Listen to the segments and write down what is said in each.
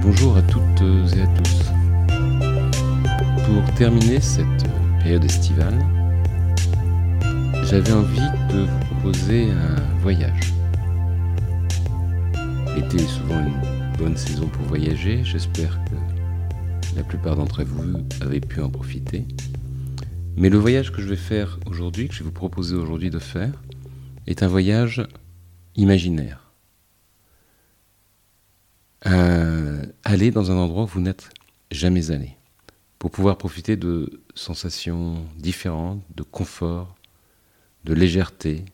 Bonjour à toutes et à tous. Pour terminer cette période estivale, j'avais envie de vous proposer un voyage. L'été est souvent une bonne saison pour voyager, j'espère que la plupart d'entre vous avez pu en profiter. Mais le voyage que je vais faire aujourd'hui, que je vais vous proposer aujourd'hui de faire, est un voyage imaginaire aller dans un endroit où vous n'êtes jamais allé, pour pouvoir profiter de sensations différentes, de confort, de légèreté,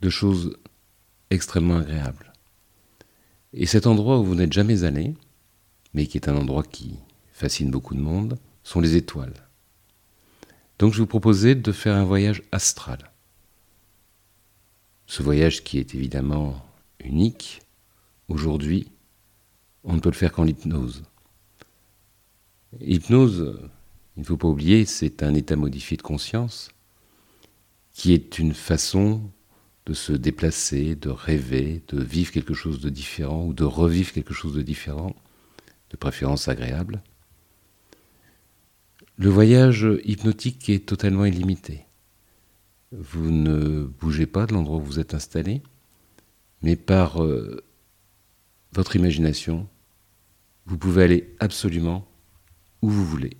de choses extrêmement agréables. Et cet endroit où vous n'êtes jamais allé, mais qui est un endroit qui fascine beaucoup de monde, sont les étoiles. Donc je vous proposais de faire un voyage astral. Ce voyage qui est évidemment unique, Aujourd'hui, on ne peut le faire qu'en hypnose. Hypnose, il ne faut pas oublier, c'est un état modifié de conscience qui est une façon de se déplacer, de rêver, de vivre quelque chose de différent ou de revivre quelque chose de différent, de préférence agréable. Le voyage hypnotique est totalement illimité. Vous ne bougez pas de l'endroit où vous êtes installé, mais par euh, votre imagination, vous pouvez aller absolument où vous voulez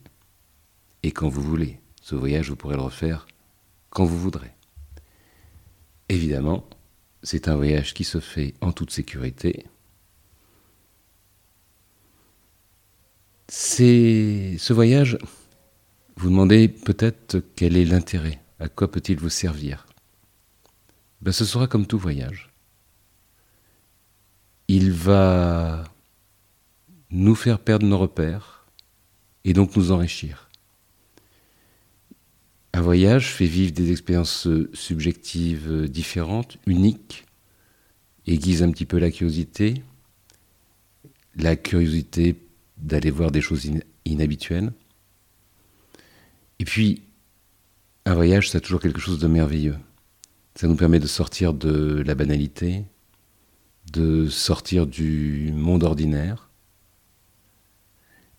et quand vous voulez. Ce voyage, vous pourrez le refaire quand vous voudrez. Évidemment, c'est un voyage qui se fait en toute sécurité. Ce voyage, vous demandez peut-être quel est l'intérêt, à quoi peut-il vous servir? Ben, Ce sera comme tout voyage il va nous faire perdre nos repères et donc nous enrichir. Un voyage fait vivre des expériences subjectives différentes, uniques, aiguise un petit peu la curiosité, la curiosité d'aller voir des choses inhabituelles. Et puis, un voyage, c'est toujours quelque chose de merveilleux. Ça nous permet de sortir de la banalité, de sortir du monde ordinaire.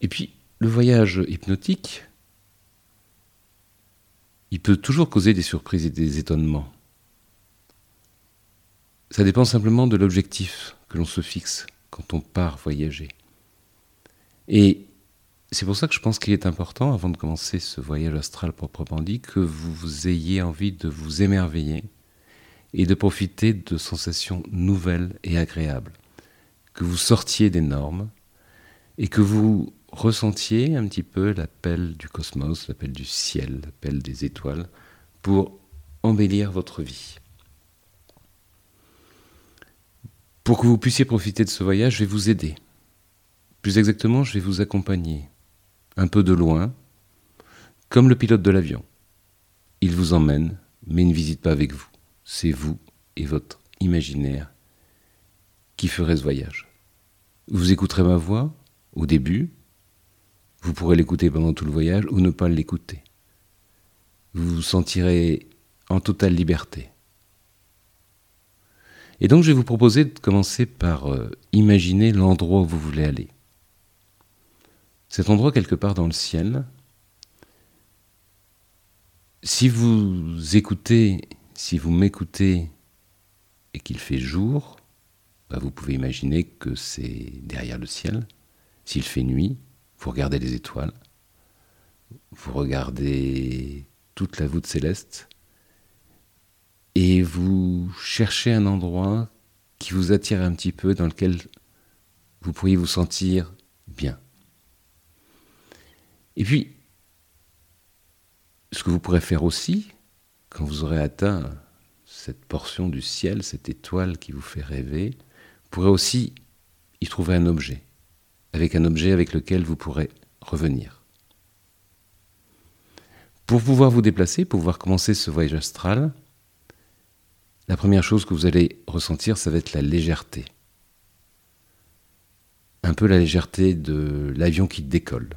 Et puis, le voyage hypnotique, il peut toujours causer des surprises et des étonnements. Ça dépend simplement de l'objectif que l'on se fixe quand on part voyager. Et c'est pour ça que je pense qu'il est important, avant de commencer ce voyage astral proprement dit, que vous ayez envie de vous émerveiller et de profiter de sensations nouvelles et agréables, que vous sortiez des normes et que vous ressentiez un petit peu l'appel du cosmos, l'appel du ciel, l'appel des étoiles, pour embellir votre vie. Pour que vous puissiez profiter de ce voyage, je vais vous aider. Plus exactement, je vais vous accompagner, un peu de loin, comme le pilote de l'avion. Il vous emmène, mais ne visite pas avec vous c'est vous et votre imaginaire qui ferez ce voyage. Vous écouterez ma voix au début, vous pourrez l'écouter pendant tout le voyage ou ne pas l'écouter. Vous vous sentirez en totale liberté. Et donc je vais vous proposer de commencer par euh, imaginer l'endroit où vous voulez aller. Cet endroit quelque part dans le ciel, si vous écoutez si vous m'écoutez et qu'il fait jour, bah, vous pouvez imaginer que c'est derrière le ciel. S'il fait nuit, vous regardez les étoiles, vous regardez toute la voûte céleste et vous cherchez un endroit qui vous attire un petit peu, dans lequel vous pourriez vous sentir bien. Et puis, ce que vous pourrez faire aussi, quand vous aurez atteint cette portion du ciel, cette étoile qui vous fait rêver, vous pourrez aussi y trouver un objet, avec un objet avec lequel vous pourrez revenir. Pour pouvoir vous déplacer, pour pouvoir commencer ce voyage astral, la première chose que vous allez ressentir, ça va être la légèreté. Un peu la légèreté de l'avion qui décolle.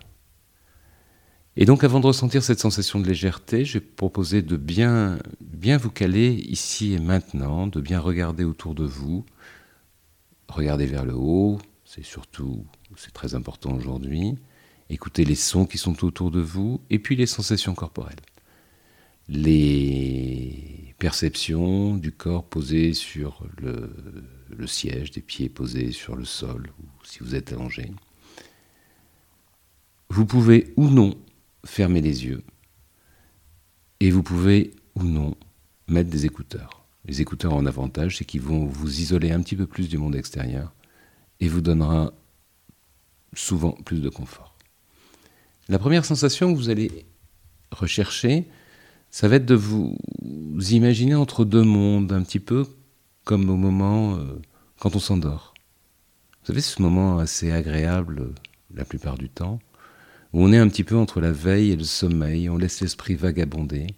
Et donc avant de ressentir cette sensation de légèreté, j'ai proposé de bien, bien vous caler ici et maintenant, de bien regarder autour de vous, regarder vers le haut, c'est surtout, c'est très important aujourd'hui. Écoutez les sons qui sont autour de vous et puis les sensations corporelles. Les perceptions du corps posé sur le, le siège, des pieds posés sur le sol ou si vous êtes allongé. Vous pouvez ou non fermer les yeux et vous pouvez ou non mettre des écouteurs. Les écouteurs ont avantage, c'est qu'ils vont vous isoler un petit peu plus du monde extérieur et vous donnera souvent plus de confort. La première sensation que vous allez rechercher, ça va être de vous imaginer entre deux mondes, un petit peu comme au moment euh, quand on s'endort. Vous savez, ce moment assez agréable euh, la plupart du temps, on est un petit peu entre la veille et le sommeil, on laisse l'esprit vagabonder.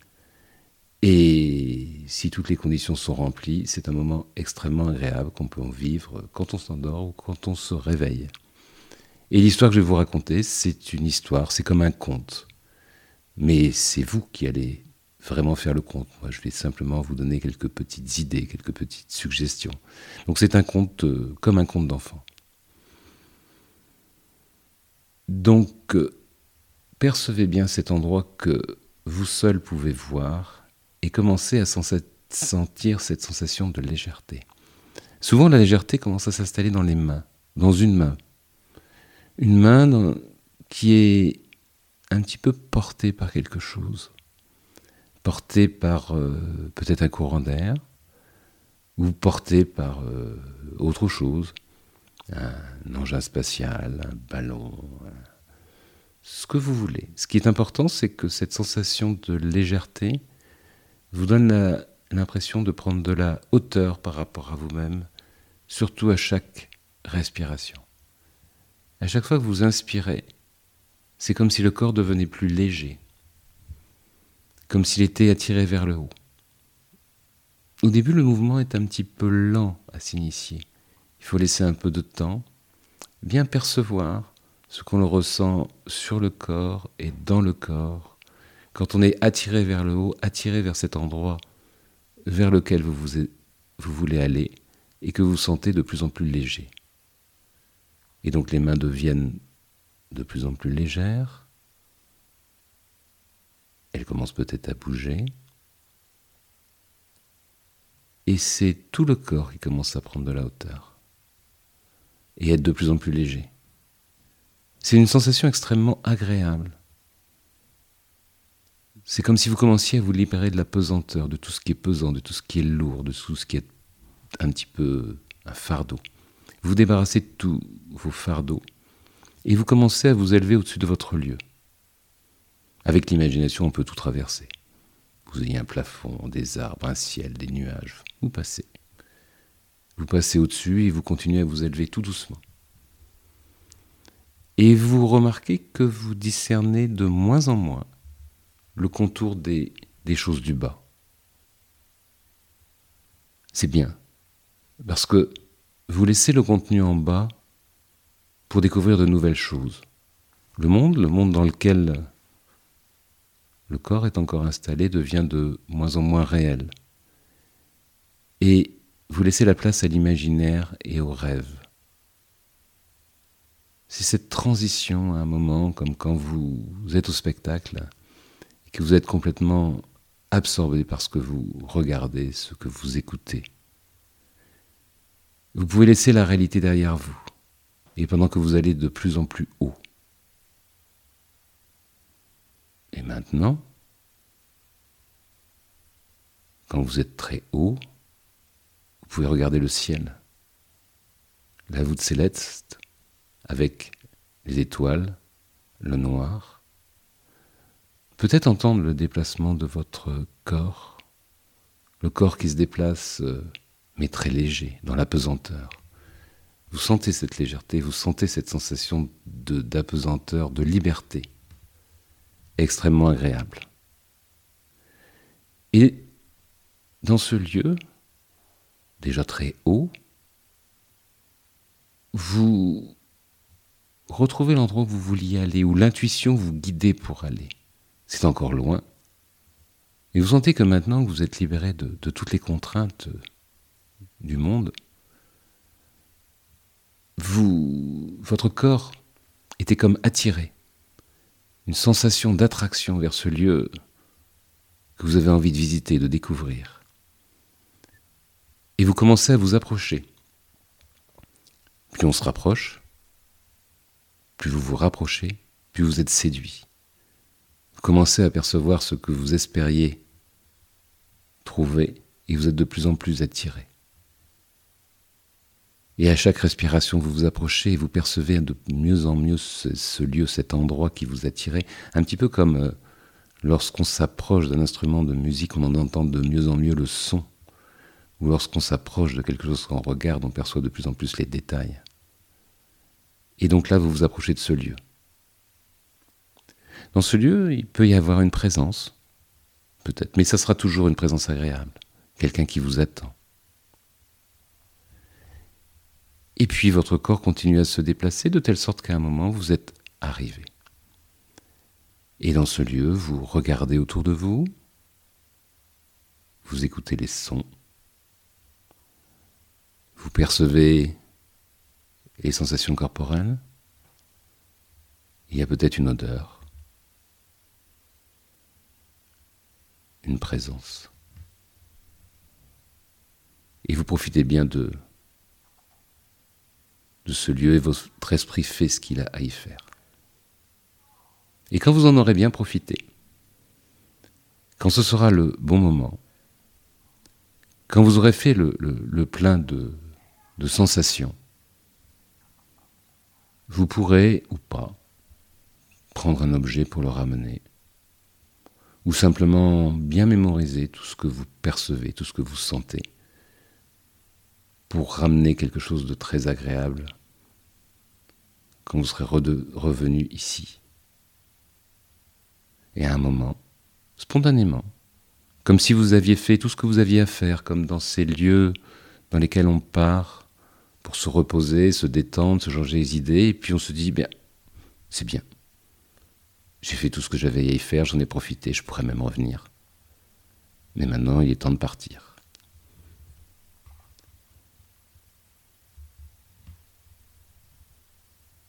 Et si toutes les conditions sont remplies, c'est un moment extrêmement agréable qu'on peut en vivre quand on s'endort ou quand on se réveille. Et l'histoire que je vais vous raconter, c'est une histoire, c'est comme un conte. Mais c'est vous qui allez vraiment faire le conte. Moi, je vais simplement vous donner quelques petites idées, quelques petites suggestions. Donc c'est un conte euh, comme un conte d'enfant. Donc, euh, percevez bien cet endroit que vous seul pouvez voir et commencez à sentir cette sensation de légèreté. Souvent, la légèreté commence à s'installer dans les mains, dans une main. Une main qui est un petit peu portée par quelque chose, portée par euh, peut-être un courant d'air, ou portée par euh, autre chose, un engin spatial, un ballon, ce que vous voulez. Ce qui est important, c'est que cette sensation de légèreté vous donne l'impression de prendre de la hauteur par rapport à vous-même, surtout à chaque respiration. À chaque fois que vous inspirez, c'est comme si le corps devenait plus léger, comme s'il était attiré vers le haut. Au début, le mouvement est un petit peu lent à s'initier. Il faut laisser un peu de temps, bien percevoir ce qu'on le ressent sur le corps et dans le corps, quand on est attiré vers le haut, attiré vers cet endroit vers lequel vous, voulez aller et que vous sentez de plus en plus léger. Et donc les mains deviennent de plus en plus légères, elles commencent peut-être à bouger, et c'est tout le corps qui commence à prendre de la hauteur et être de plus en plus léger. C'est une sensation extrêmement agréable. C'est comme si vous commenciez à vous libérer de la pesanteur, de tout ce qui est pesant, de tout ce qui est lourd, de tout ce qui est un petit peu un fardeau. Vous débarrassez de tous vos fardeaux et vous commencez à vous élever au-dessus de votre lieu. Avec l'imagination, on peut tout traverser. Vous ayez un plafond, des arbres, un ciel, des nuages. Vous passez. Vous passez au-dessus et vous continuez à vous élever tout doucement. Et vous remarquez que vous discernez de moins en moins le contour des, choses du bas. C'est bien, parce que vous laissez le contenu en bas pour découvrir de nouvelles choses. Le monde, le monde dans lequel le corps est encore installé, devient de moins en moins réel. Et vous laissez la place à l'imaginaire et au rêve. C'est cette transition à un moment, comme quand vous, êtes au spectacle et que vous êtes complètement absorbé par ce que vous regardez, ce que vous écoutez. Vous pouvez laisser la réalité derrière vous, et pendant que vous allez de plus en plus haut. Et maintenant, quand vous êtes très haut, vous pouvez regarder le ciel, la voûte céleste, avec les étoiles, le noir. Peut-être entendre le déplacement de votre corps, le corps qui se déplace, euh, mais très léger, dans la pesanteur. Vous sentez cette légèreté, vous sentez cette sensation d'apesanteur, de liberté, extrêmement agréable. Et dans ce lieu, déjà très haut, vous retrouvez l'endroit où vous vouliez aller, où l'intuition vous guidait pour aller. C'est encore loin. Et vous sentez que maintenant que vous êtes libéré de, toutes les contraintes du monde, vous votre corps était comme attiré, une sensation d'attraction vers ce lieu que vous avez envie de visiter, de découvrir. Et vous commencez à vous approcher. Plus on se rapproche, plus vous vous rapprochez, plus vous êtes séduit. Vous commencez à percevoir ce que vous espériez trouver et vous êtes de plus en plus attiré. Et à chaque respiration, vous vous approchez et vous percevez de mieux en mieux ce, lieu, cet endroit qui vous attirait, un petit peu comme euh, lorsqu'on s'approche d'un instrument de musique, on en entend de mieux en mieux le son, ou lorsqu'on s'approche de quelque chose qu'on regarde, on perçoit de plus en plus les détails. Et donc là, vous vous approchez de ce lieu. Dans ce lieu, il peut y avoir une présence, peut-être, mais ça sera toujours une présence agréable, quelqu'un qui vous attend. Et puis votre corps continue à se déplacer de telle sorte qu'à un moment, vous êtes arrivé. Et dans ce lieu, vous regardez autour de vous, vous écoutez les sons, vous percevez les sensations corporelles Il y a peut-être une odeur, une présence. Et vous profitez bien de ce lieu et votre esprit fait ce qu'il a à y faire. Et quand vous en aurez bien profité, quand ce sera le bon moment, quand vous aurez fait le, plein de sensations, vous pourrez ou pas prendre un objet pour le ramener, ou simplement bien mémoriser tout ce que vous percevez, tout ce que vous sentez, pour ramener quelque chose de très agréable quand vous serez revenu ici. Et à un moment, spontanément, comme si vous aviez fait tout ce que vous aviez à faire, comme dans ces lieux dans lesquels on part pour se reposer, se détendre, se changer les idées, et puis on se dit, bien, c'est bien. J'ai fait tout ce que j'avais à y faire, j'en ai profité, je pourrais même revenir. Mais maintenant, il est temps de partir.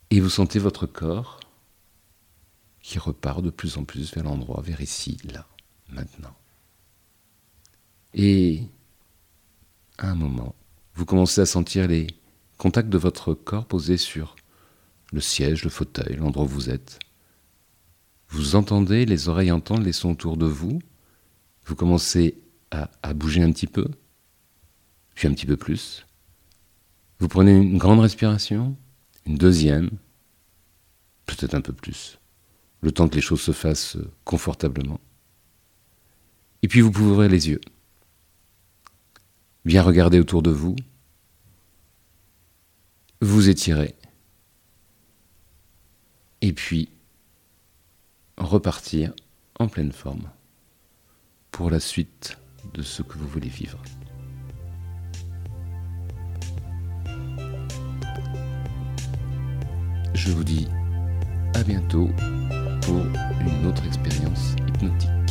Et vous sentez votre corps qui repart de plus en plus vers l'endroit, vers ici, là, maintenant. Et à un moment, vous commencez à sentir les Contact de votre corps posé sur le siège, le fauteuil, l'endroit où vous êtes. Vous entendez, les oreilles entendent les sons autour de vous. Vous commencez à, bouger un petit peu, puis un petit peu plus. Vous prenez une grande respiration, une deuxième, peut-être un peu plus, le temps que les choses se fassent confortablement. Et puis vous pouvez ouvrir les yeux. Bien regarder autour de vous, vous étirez, et puis repartir en pleine forme pour la suite de ce que vous voulez vivre. Je vous dis à bientôt pour une autre expérience hypnotique.